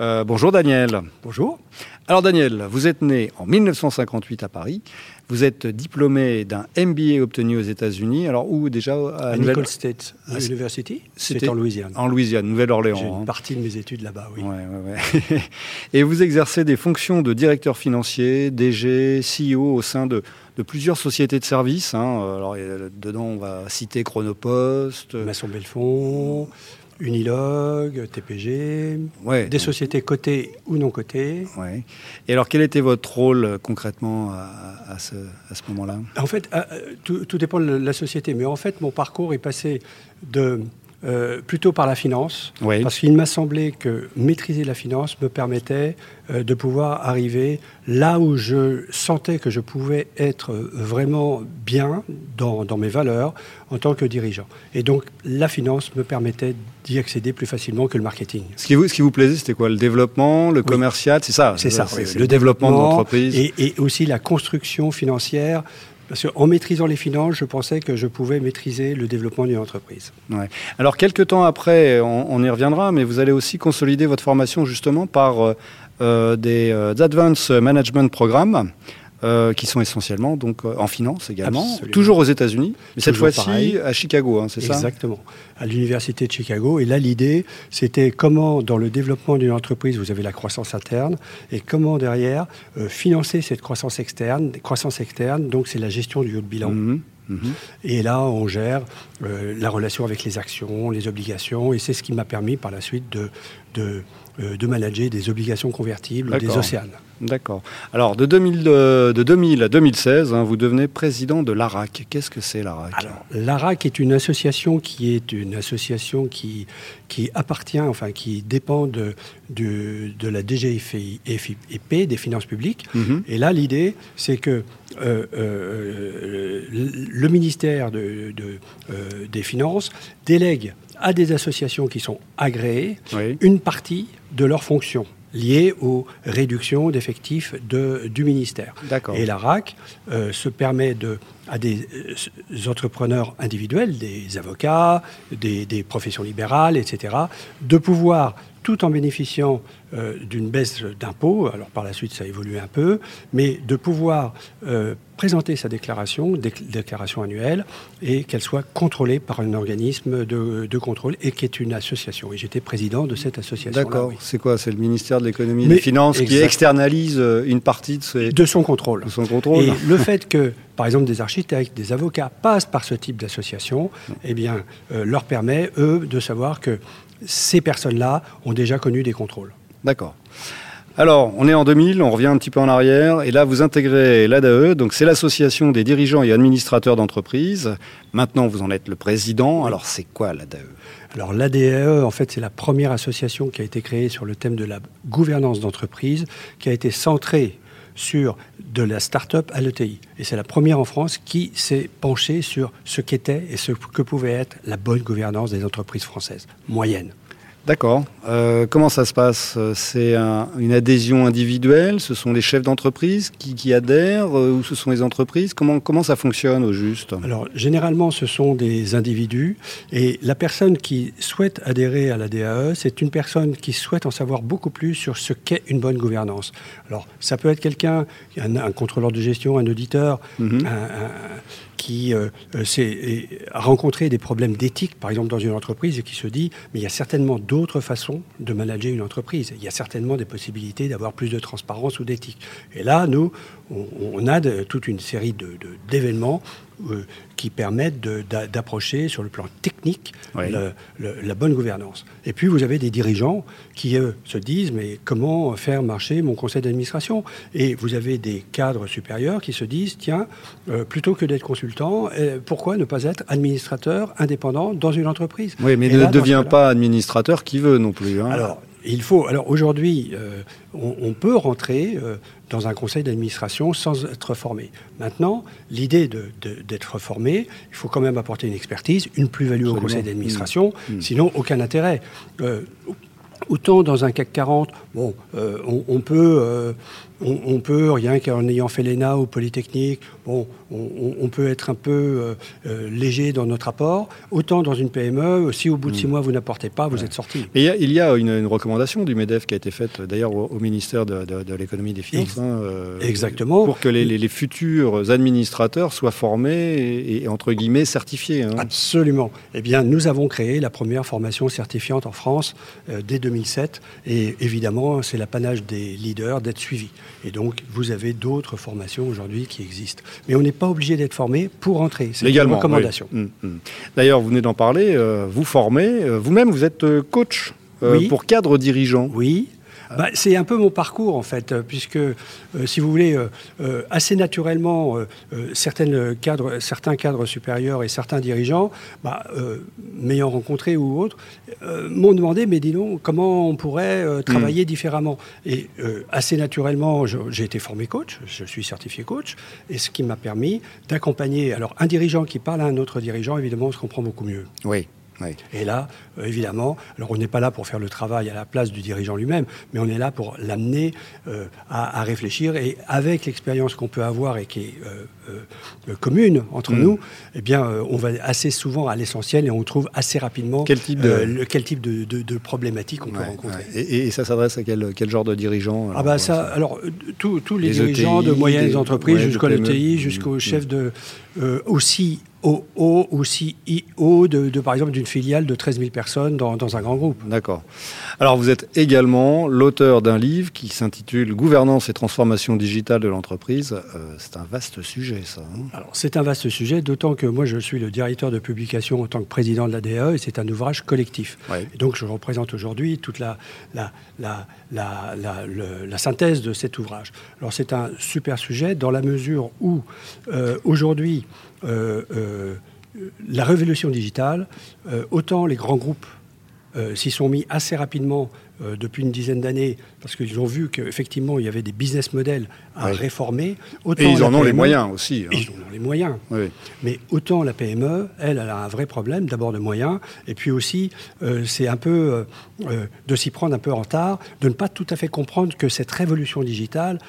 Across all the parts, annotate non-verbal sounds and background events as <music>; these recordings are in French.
Euh, bonjour Daniel. Bonjour. Alors Daniel, vous êtes né en 1958 à Paris. Vous êtes diplômé d'un MBA obtenu aux États-Unis. Alors où déjà À, Nicole State ah, University. C'était en Louisiane. En Louisiane, Nouvelle-Orléans. J'ai une hein. partie de mes études là-bas, oui. Ouais, ouais, ouais. <laughs> Et vous exercez des fonctions de directeur financier, DG, CEO au sein de, de plusieurs sociétés de services. Hein. Alors dedans, on va citer Chronopost, Masson Belfond. Unilog, TPG, des sociétés cotées ou non cotées. Ouais. Et alors, quel était votre rôle euh, concrètement à, ce, moment-là? En fait, euh, tout, tout, dépend de la société. Mais en fait, mon parcours est passé de euh, plutôt par la finance, parce qu'il m'a semblé que maîtriser la finance me permettait euh, de pouvoir arriver là où je sentais que je pouvais être vraiment bien dans, mes valeurs en tant que dirigeant. Et donc la finance me permettait d'y accéder plus facilement que le marketing. Ce qui vous, ce qui vous plaisait, c'était quoi? Le développement, le commercial, c'est ça? C'est ça, le, développement, de l'entreprise. Et, et aussi la construction financière parce qu'en maîtrisant les finances, je pensais que je pouvais maîtriser le développement d'une entreprise. Alors, quelques temps après, on, y reviendra, mais vous allez aussi consolider votre formation justement par euh, euh, des euh, Advanced Management Programmes. Euh, qui sont essentiellement donc euh, en finance également, toujours aux États-Unis, mais cette fois-ci à Chicago, hein, c'est ça? Exactement, à l'université de Chicago. Et là, l'idée, c'était comment, dans le développement d'une entreprise, vous avez la croissance interne, et comment derrière euh, financer cette croissance externe. Croissance externe, donc c'est la gestion du haut de bilan. Mhm. Mhm. Et là, on gère la relation avec les actions, les obligations, et c'est ce qui m'a permis par la suite de, de, de manager des obligations convertibles, des océanes. D'accord. Alors, de 2000, de 2000 à 2016, hein, vous devenez président de l'ARAC. Qu'est-ce que c'est l'ARAC? L'ARAC est une association qui est une association qui, qui appartient, enfin, qui dépend de, de, la DGFIP, des finances publiques. Mhm. Et là, l'idée, c'est que euh, euh, le ministère de, euh, des Finances délègue à des associations qui sont agréées une partie de leurs fonctions liées aux réductions d'effectifs de, du ministère. Et la RAC euh, se permet de, à des euh, entrepreneurs individuels, des avocats, des, des, professions libérales, etc., de pouvoir, tout en bénéficiant euh, d'une baisse d'impôts, alors par la suite ça a évolué un peu, mais de pouvoir présenter sa déclaration, déclaration annuelle, et qu'elle soit contrôlée par un organisme de, contrôle et qui est une association. Et j'étais président de cette association. D'accord. C'est quoi? C'est le ministère de l'économie et des finances qui externalise euh, une partie de, de son contrôle. De son contrôle. Et le fait que, par exemple, des architectes, des avocats passent par ce type d'association, eh bien, euh, leur permet, eux, de savoir que ces personnes-là ont déjà connu des contrôles. D'accord. Alors, on est en 2000, on revient un petit peu en arrière, et là, vous intégrez l'ADAE, donc c'est l'association des dirigeants et administrateurs d'entreprises. Maintenant, vous en êtes le président. Alors, c'est quoi l'ADAE alors l'ADAE, en fait, c'est la première association qui a été créée sur le thème de la gouvernance d'entreprise, qui a été centrée sur de la start-up à l'ETI. Et c'est la première en France qui s'est penchée sur ce qu'était et ce que pouvait être la bonne gouvernance des entreprises françaises, moyennes. D'accord. Euh, comment ça se passe? C'est une adhésion individuelle? Ce sont les chefs d'entreprise qui, adhèrent euh, Ou ce sont les entreprises? Comment, comment ça fonctionne au juste? Alors, généralement, ce sont des individus. Et la personne qui souhaite adhérer à la DAE, c'est une personne qui souhaite en savoir beaucoup plus sur ce qu'est une bonne gouvernance. Alors, ça peut être quelqu'un, un, un contrôleur de gestion, un auditeur, mhm. un, qui euh, euh, a rencontré des problèmes d'éthique, par exemple, dans une entreprise, et qui se dit, mais il y a certainement d'autres façons de manager une entreprise. Il y a certainement des possibilités d'avoir plus de transparence ou d'éthique. Et là, nous, on, a toute une série d'événements euh, qui permettent d'approcher sur le plan technique la bonne gouvernance. Et puis vous avez des dirigeants qui eux, se disent mais comment faire marcher mon conseil d'administration? Et vous avez des cadres supérieurs qui se disent tiens, euh, plutôt que d'être consultant, euh, pourquoi ne pas être administrateur indépendant dans une entreprise? Oui, mais ne devient pas administrateur qui veut non plus. Hein. Alors, il faut. Alors aujourd'hui, euh, on, peut rentrer euh, dans un conseil d'administration sans être formé. Maintenant, l'idée d'être formé, il faut quand même apporter une expertise, une plus-value au conseil d'administration, mmh. Mmh. sinon aucun intérêt. autant dans un CAC 40, bon, on, peut on, peut, rien qu'en ayant fait l'ENA ou Polytechnique, bon, on, peut être un peu euh, euh, léger dans notre apport. Autant dans une PME, si au bout de six mm. mois vous n'apportez pas, vous êtes sorti. il y a, une, recommandation du MEDEF qui a été faite d'ailleurs au, ministère de, l'économie et des finances. Hein, euh, Exactement. Pour que les, futurs administrateurs soient formés et, entre guillemets certifiés. Hein. Absolument. Eh bien, nous avons créé la première formation certifiante en France dès 2007. Et évidemment, c'est l'apanage des leaders d'être suivis. Et donc, vous avez d'autres formations aujourd'hui qui existent. Mais on n'est pas obligé d'être formé pour entrer. C'est une recommandation. Hum, hum. D'ailleurs, vous venez d'en parler. Euh, vous formez. Euh, vous-même, vous êtes euh, coach pour cadre dirigeant. Oui, bah, c'est un peu mon parcours, en fait, euh, puisque, euh, si vous voulez, euh, assez naturellement, certaines cadres, certains cadres supérieurs et certains dirigeants, bah, m'ayant rencontré ou autres, m'ont demandé, mais dis donc, comment on pourrait travailler hmm. différemment? Et assez naturellement, j'ai été formé coach, je suis certifié coach, et ce qui m'a permis d'accompagner. Alors, un dirigeant qui parle à un autre dirigeant, évidemment, on se comprend beaucoup mieux. Oui. Et là, euh, évidemment, alors on n'est pas là pour faire le travail à la place du dirigeant lui-même, mais on est là pour l'amener euh, à, réfléchir. Et avec l'expérience qu'on peut avoir et qui est euh, commune entre mm. nous, eh bien, on va assez souvent à l'essentiel et on trouve assez rapidement quel type de, le, quel type de, de, problématique on peut rencontrer. Et, ça s'adresse à quel, quel, genre de dirigeant Ah bah ça, alors tous les, dirigeants de moyennes entreprises jusqu'au LTI, jusqu'au mm. chef de aussi haut ou CEO de, de, par exemple d'une filiale de 13 000 personnes dans, dans un grand groupe. D'accord. Alors vous êtes également l'auteur d'un livre qui s'intitule Gouvernance et transformation digitale de l'entreprise. Euh, c'est un vaste sujet ça. Hein? Alors c'est un vaste sujet, d'autant que moi je suis le directeur de publication en tant que président de l'ADE et c'est un ouvrage collectif. Et donc je représente aujourd'hui toute la, la, la, la, la synthèse de cet ouvrage. Alors c'est un super sujet dans la mesure où euh, aujourd'hui la révolution digitale, euh, autant les grands groupes s'y sont mis assez rapidement depuis une dizaine d'années, parce qu'ils ont vu qu'effectivement, il y avait des business models à réformer. Autant et ils en ont les moyens aussi. Hein. Ils en ont les moyens. Mais autant la PME, elle, elle a un vrai problème, d'abord de moyens, et puis aussi, c'est un peu de s'y prendre un peu en retard, de ne pas tout à fait comprendre que cette révolution digitale,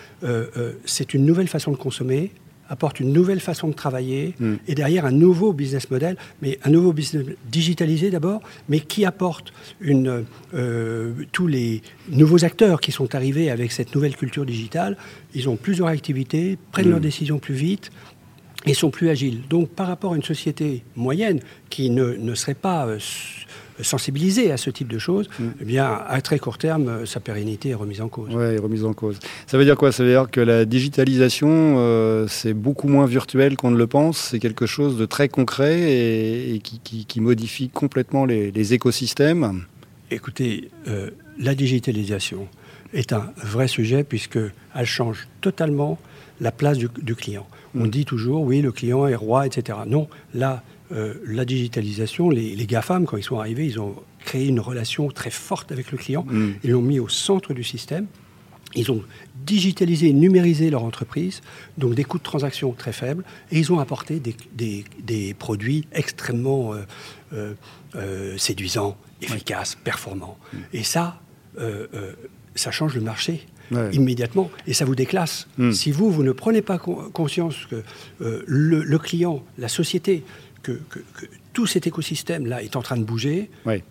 c'est une nouvelle façon de consommer, apporte une nouvelle façon de travailler mm. et derrière un nouveau business model, mais un nouveau business digitalisé d'abord, mais qui apporte une, euh, tous les nouveaux acteurs qui sont arrivés avec cette nouvelle culture digitale. Ils ont plusieurs activités, prennent mm. leurs décisions plus vite, et sont plus agiles. Donc par rapport à une société moyenne qui ne, ne serait pas euh, sensibiliser à ce type de choses, mm. eh bien, à très court terme, sa pérennité est remise en cause. Oui, remise en cause. Ça veut dire quoi? Ça veut dire que la digitalisation, euh, c'est beaucoup moins virtuel qu'on ne le pense. C'est quelque chose de très concret et, qui, modifie complètement les, écosystèmes? Écoutez, euh, la digitalisation est un vrai sujet puisqu'elle change totalement la place du, client. On mm. dit toujours, oui, le client est roi, etc. Non, là, euh, la digitalisation, les, GAFAM, quand ils sont arrivés, ils ont créé une relation très forte avec le client. Mm. Ils l'ont mis au centre du système. Ils ont digitalisé, numérisé leur entreprise, donc des coûts de transaction très faibles, et ils ont apporté des, produits extrêmement euh, euh, séduisants, efficaces, performants. Mm. Et ça, ça change le marché. Immédiatement et ça vous déclasse. Mm. Si vous, vous ne prenez pas conscience que le, client, la société que, tout cet écosystème-là est en train de bouger, oui.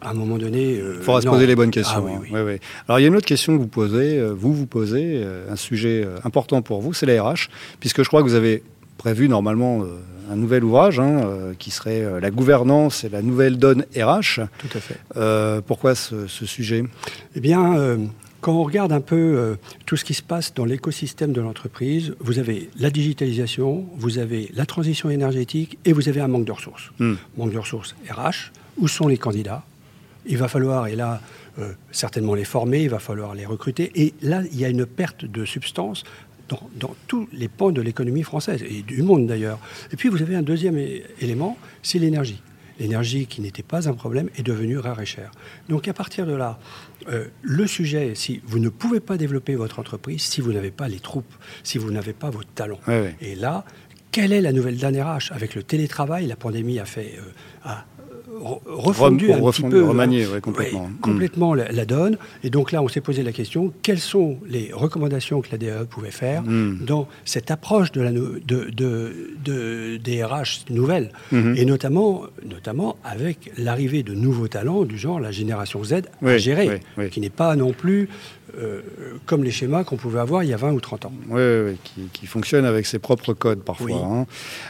à un moment donné... Il euh, faudra se poser les bonnes questions. Ah hein. Alors il y a une autre question que vous posez, euh, vous vous posez, euh, un sujet important pour vous, c'est la RH, puisque je crois que vous avez prévu normalement un nouvel ouvrage hein, qui serait la gouvernance et la nouvelle donne RH. Tout à fait. pourquoi ce, ce sujet? Eh bien quand on regarde un peu euh, tout ce qui se passe dans l'écosystème de l'entreprise, vous avez la digitalisation, vous avez la transition énergétique et vous avez un manque de ressources. Hmm. Manque de ressources RH, où sont les candidats? Il va falloir, et là, euh, certainement les former, il va falloir les recruter. Et là, il y a une perte de substance dans, dans, tous les pans de l'économie française, et du monde d'ailleurs. Et puis vous avez un deuxième élément, c'est l'énergie. L'énergie qui n'était pas un problème est devenue rare et chère. Donc à partir de là, euh, le sujet, si vous ne pouvez pas développer votre entreprise, si vous n'avez pas les troupes, si vous n'avez pas vos talents. Et là, quelle est la nouvelle donne RH Avec le télétravail, la pandémie a fait euh, refondu un petit peu, remanié, complètement, mm. complètement la, donne. Et donc là, on s'est posé la question quelles sont les recommandations que la DAE pouvait faire mm. dans cette approche de la de, de, des RH nouvelles, mm-hmm. et notamment, notamment avec l'arrivée de nouveaux talents du genre la génération Z à gérer, qui n'est pas non plus euh, comme les schémas qu'on pouvait avoir il y a 20 ou 30 ans. Oui, qui, qui fonctionnent avec ses propres codes parfois. Hein.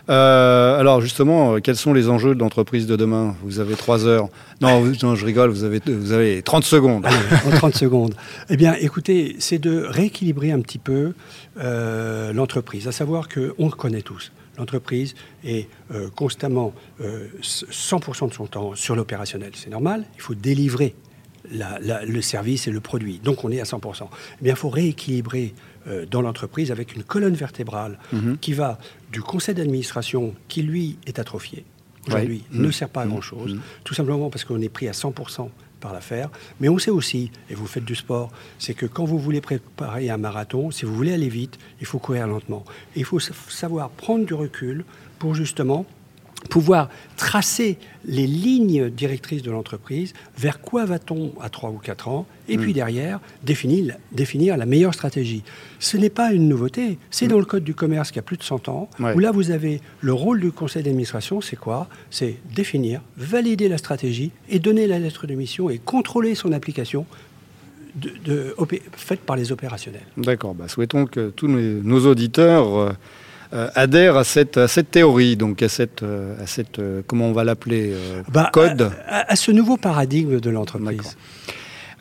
Euh, alors justement, euh, quels sont les enjeux de l'entreprise de demain? Vous avez 3 heures. Non, non, je rigole, vous avez, vous avez 30 secondes. 30 secondes. Eh bien, écoutez, c'est de rééquilibrer un petit peu l'entreprise, à savoir qu'on le connaît tous l'entreprise est constamment 100% de son temps sur l'opérationnel. C'est normal, il faut délivrer le service et le produit. Donc on est à 100%. Eh bien, il faut rééquilibrer euh, dans l'entreprise avec une colonne vertébrale mhm. qui va du conseil d'administration qui, lui, est atrophié. Aujourd'hui, ne mhm. sert pas à mhm. grand-chose, tout simplement parce qu'on est pris à 100% par l'affaire. Mais on sait aussi, et vous faites du sport, c'est que quand vous voulez préparer un marathon, si vous voulez aller vite, il faut courir lentement. Et il faut savoir prendre du recul pour justement pouvoir tracer les lignes directrices de l'entreprise, vers quoi va-t-on à 3 ou 4 ans, et puis mm. derrière, définir, définir, la meilleure stratégie. Ce n'est pas une nouveauté, c'est mm. dans le Code du commerce qui a plus de 100 ans, où là vous avez le rôle du conseil d'administration, c'est quoi? C'est définir, valider la stratégie et donner la lettre de mission et contrôler son application de, faite par les opérationnels. D'accord, bah, souhaitons que tous nos, auditeurs... Euh, euh, adhère à cette, à cette théorie, donc à cette, euh, à cette euh, comment on va l'appeler, bah, code à, ce nouveau paradigme de l'entreprise.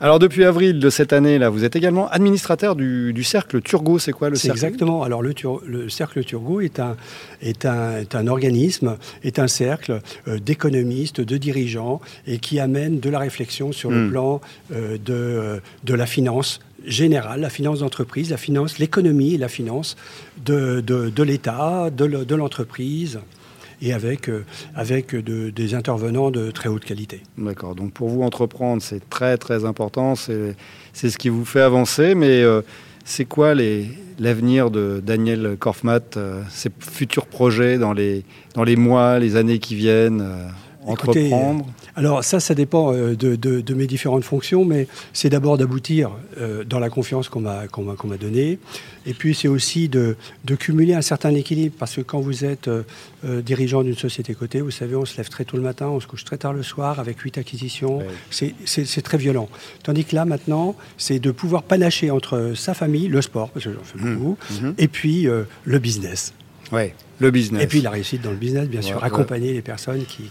Alors depuis avril de cette année, là, vous êtes également administrateur du, du cercle Turgot. C'est quoi le cercle? Exactement. Alors le, le, cercle Turgot est un, est un, est un organisme, est un cercle d'économistes, de dirigeants et qui amène de la réflexion sur le hmm. plan de, de la finance générale, la finance d'entreprise, la finance, l'économie et la finance de, de, l'État, de l'entreprise et avec, euh, avec des intervenants de très haute qualité. D'accord. Donc pour vous, entreprendre, c'est très très important. C'est ce qui vous fait avancer. Mais euh, c'est quoi l'avenir de Daniel Korfmat, euh, ses futurs projets dans les, dans les mois, les années qui viennent entreprendre alors ça, ça dépend euh, de, mes différentes fonctions, mais c'est d'abord d'aboutir euh, dans la confiance qu'on m'a donnée. Et puis c'est aussi de, cumuler un certain équilibre, parce que quand vous êtes euh, dirigeant d'une société cotée, vous savez, on se lève très tôt le matin, on se couche très tard le soir, avec huit acquisitions. C'est très violent. Tandis que là, maintenant, c'est de pouvoir panacher entre sa famille, le sport, parce que j'en fais mmh. beaucoup, mmh. et puis le business. Ouais. Le business. Et puis la réussite dans le business, bien sûr, accompagner les personnes qui,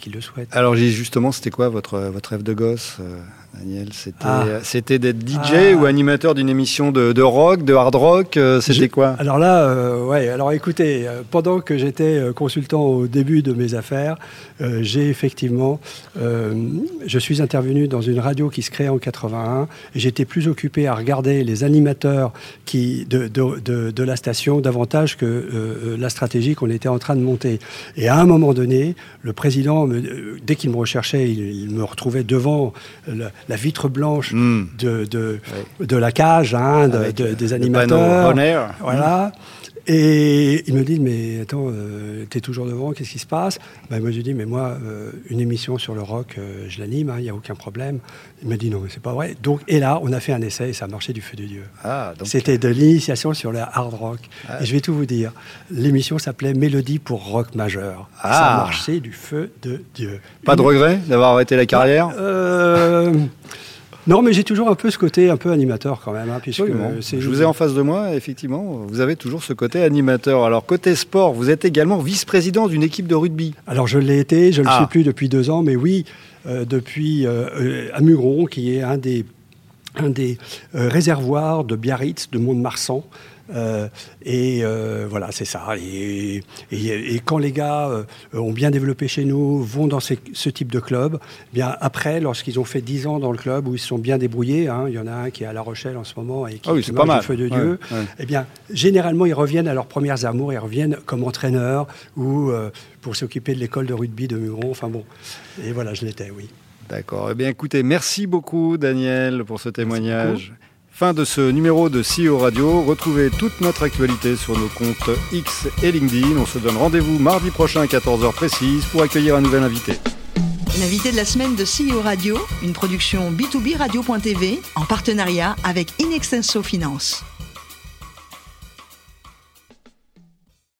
qui, le souhaitent. Alors justement, c'était quoi votre, votre rêve de gosse euh, Daniel, ah. c'était d'être DJ ah. ou animateur d'une émission de, rock, de hard rock euh, C'était quoi? Alors là, euh, ouais. Alors écoutez, euh, pendant que j'étais consultant au début de mes affaires, j'ai effectivement, je suis intervenu dans une radio qui se crée en 81 et j'étais plus occupé à regarder les animateurs qui de, de, de, la station davantage que la stratégie qu'on était en train de monter. Et à un moment donné, le président, dès qu'il me recherchait, il, me retrouvait devant la vitre blanche hmm. de, de, de, la cage, hein, des animateurs. Voilà. Et il me dit, mais attends, euh, tu es toujours devant, qu'est-ce qui se passe? Ben, Moi, je dis, mais moi, euh, une émission sur le rock, euh, je l'anime, il hein, n'y a aucun problème. Il me dit, non, mais c'est pas vrai. Donc, et là, on a fait un essai et ça a marché du feu de Dieu. Ah, C'était de l'initiation sur le hard rock. Ah. Et je vais tout vous dire. L'émission s'appelait Mélodie pour rock majeur. Ça a ah. marché du feu de Dieu. Pas de regret d'avoir arrêté la carrière? Non, mais j'ai toujours un peu ce côté un peu animateur quand même. Hein, puisque Je vous ai en face de moi, effectivement, vous avez toujours ce côté animateur. Alors, côté sport, vous êtes également vice-président d'une équipe de rugby. Alors, je l'ai été, je ne le ah. suis plus depuis deux ans, mais oui, euh, depuis euh, euh, à Mugron, qui est un des, un des réservoirs de Biarritz, de Mont-de-Marsan, et voilà, c'est ça. Et, et, quand les gars ont bien développé chez nous, vont dans ce type de club, eh bien après, lorsqu'ils ont fait 10 ans dans le club où ils se sont bien débrouillés, hein, il y en a un qui est à La Rochelle en ce moment et qui, marche pas feu de Dieu, eh bien généralement ils reviennent à leurs premières amours, ils reviennent comme entraîneurs ou pour s'occuper de l'école de rugby de Muron. Enfin bon, et voilà, je l'étais, oui. D'accord. Eh bien, écoutez, merci beaucoup, Daniel, pour ce témoignage. Fin de ce numéro de CEO Radio. Retrouvez toute notre actualité sur nos comptes X et LinkedIn. On se donne rendez-vous mardi prochain à 14h précise pour accueillir un nouvel invité. L'invité de la semaine de CEO Radio, une production B2B Radio.tv en partenariat avec Inextenso Finance.